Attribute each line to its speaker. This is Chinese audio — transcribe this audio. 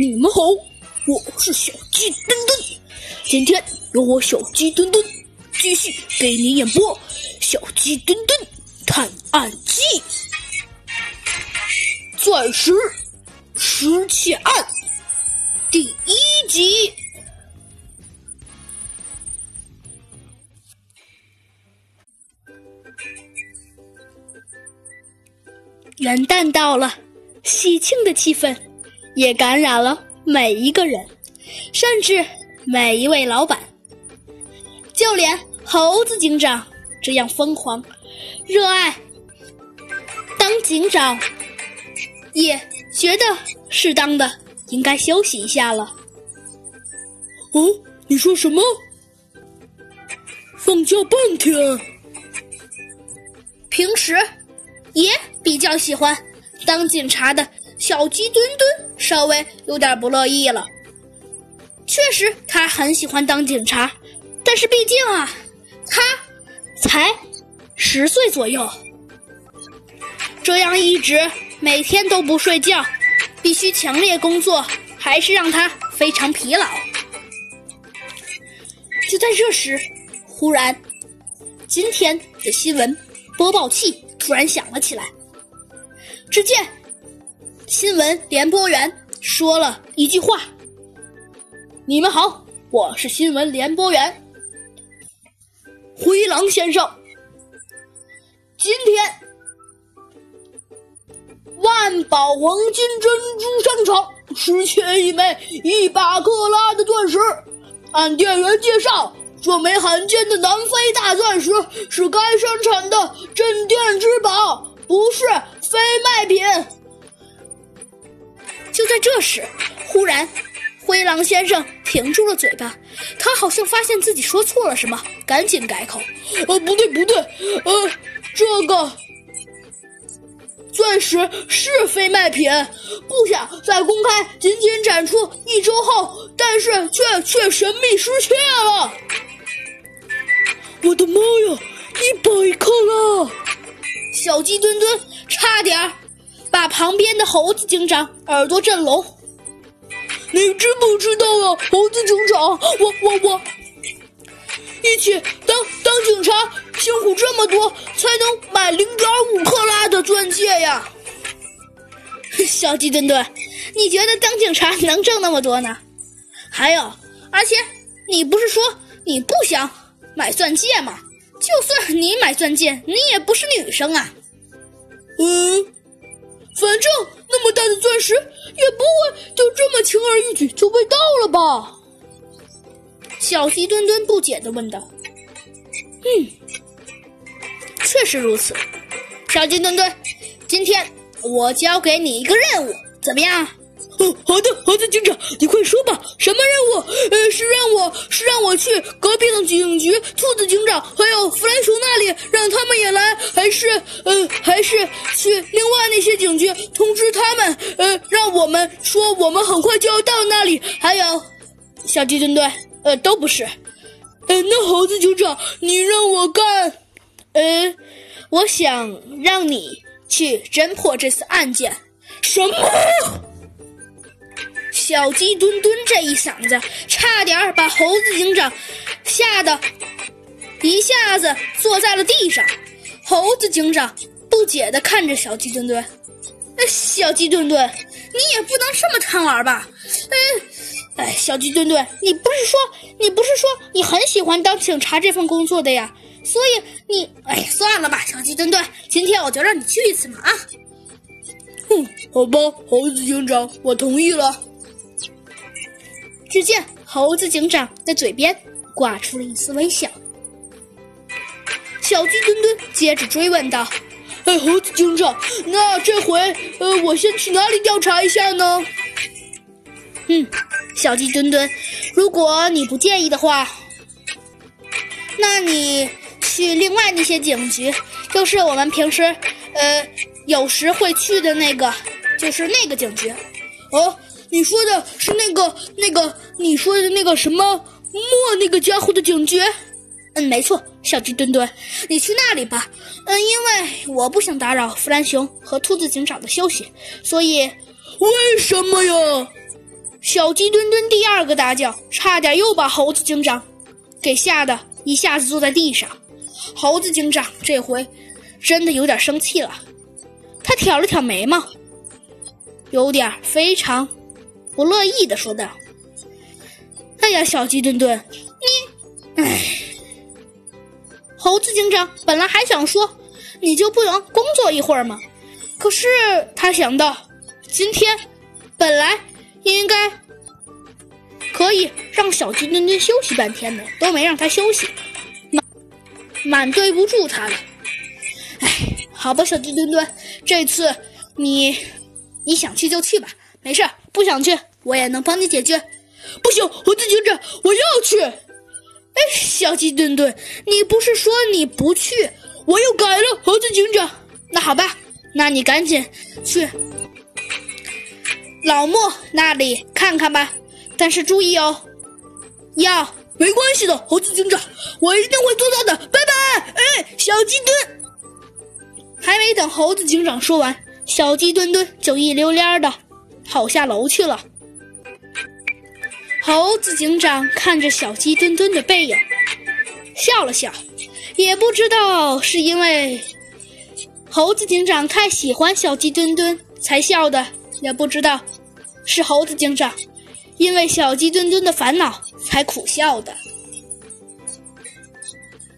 Speaker 1: 你们好，我是小鸡墩墩。今天由我小鸡墩墩继续给你演播《小鸡墩墩探案记》钻石失窃案第一集。元旦到了，喜庆的气氛也感染了每一个人，甚至每一位老板，就连猴子警长这样疯狂、热爱当警长，也觉得适当的应该休息一下了。哦，你说什么？放假半天？平时。也比较喜欢当警察的小鸡墩墩稍微有点不乐意了。确实，他很喜欢当警察，但是毕竟啊，他才十岁左右，这样一直每天都不睡觉，必须强烈工作，还是让他非常疲劳。就在这时，忽然，今天的新闻播报器。突然响了起来。只见新闻联播员说了一句话：“你们好，我是新闻联播员灰狼先生。今天万宝黄金珍珠商场失窃一枚一百克拉的钻石，按店员介绍。”这枚罕见的南非大钻石是该商场的镇店之宝，不是非卖品。就在这时，忽然，灰狼先生停住了嘴巴，他好像发现自己说错了什么，赶紧改口：“呃，不对，不对，呃，这个钻石是非卖品，不想在公开仅仅展出一周后，但是却却神秘失窃了。”我的妈呀，一百克了！小鸡墩墩差点把旁边的猴子警长耳朵震聋。你知不知道呀，猴子警长？我我我，一起当当警察辛苦这么多，才能买零点五克拉的钻戒呀！小鸡墩墩，你觉得当警察能挣那么多呢？还有，而且你不是说你不想？买钻戒吗，就算你买钻戒，你也不是女生啊。嗯，反正那么大的钻石也不会就这么轻而易举就被盗了吧？小鸡墩墩不解的问道。嗯，确实如此。小鸡墩墩，今天我交给你一个任务，怎么样？哦，好的，好的，警长，你快说吧，什么任务？呃，是让我是让我去隔壁的警局，兔子警长还有弗兰熊那里，让他们也来，还是呃，还是去另外那些警局通知他们，呃，让我们说我们很快就要到那里。还有，小鸡墩墩，呃，都不是。呃，那猴子警长，你让我干？呃，我想让你去侦破这次案件。什么？小鸡墩墩这一嗓子，差点把猴子警长吓得一下子坐在了地上。猴子警长不解地看着小鸡墩墩：“小鸡墩墩，你也不能这么贪玩吧？”“嗯，哎，小鸡墩墩，你不是说你不是说你很喜欢当警察这份工作的呀？所以你……哎，算了吧，小鸡墩墩，今天我就让你去一次嘛啊！”“哼，好吧，猴子警长，我同意了。”只见猴子警长的嘴边挂出了一丝微笑。小鸡墩墩接着追问道：“哎，猴子警长，那这回呃，我先去哪里调查一下呢？”嗯，小鸡墩墩，如果你不介意的话，那你去另外那些警局，就是我们平时呃有时会去的那个，就是那个警局，哦。你说的是那个、那个，你说的那个什么莫那个家伙的警局？嗯，没错，小鸡墩墩，你去那里吧。嗯，因为我不想打扰弗兰熊和兔子警长的休息，所以为什么呀？小鸡墩墩第二个大叫，差点又把猴子警长给吓得一下子坐在地上。猴子警长这回真的有点生气了，他挑了挑眉毛，有点非常不乐意的说道：“哎呀，小鸡墩墩，你，哎。”猴子警长本来还想说：“你就不能工作一会儿吗？”可是他想到，今天本来应该可以让小鸡墩墩休息半天的，都没让他休息，蛮蛮对不住他的。哎，好吧，小鸡墩墩，这次你你想去就去吧，没事，不想去我也能帮你解决。不行，猴子警长，我要去。哎，小鸡墩墩，你不是说你不去？我又改了，猴子警长。那好吧。那你赶紧去老莫那里看看吧，但是注意哦，要没关系的，猴子警长，我一定会做到的。拜拜，哎，小鸡墩。还没等猴子警长说完，小鸡墩墩就一溜烟的跑下楼去了。猴子警长看着小鸡墩墩的背影，笑了笑，也不知道是因为。猴子警长太喜欢小鸡墩墩，才笑的，也不知道是猴子警长因为小鸡墩墩的烦恼才苦笑的。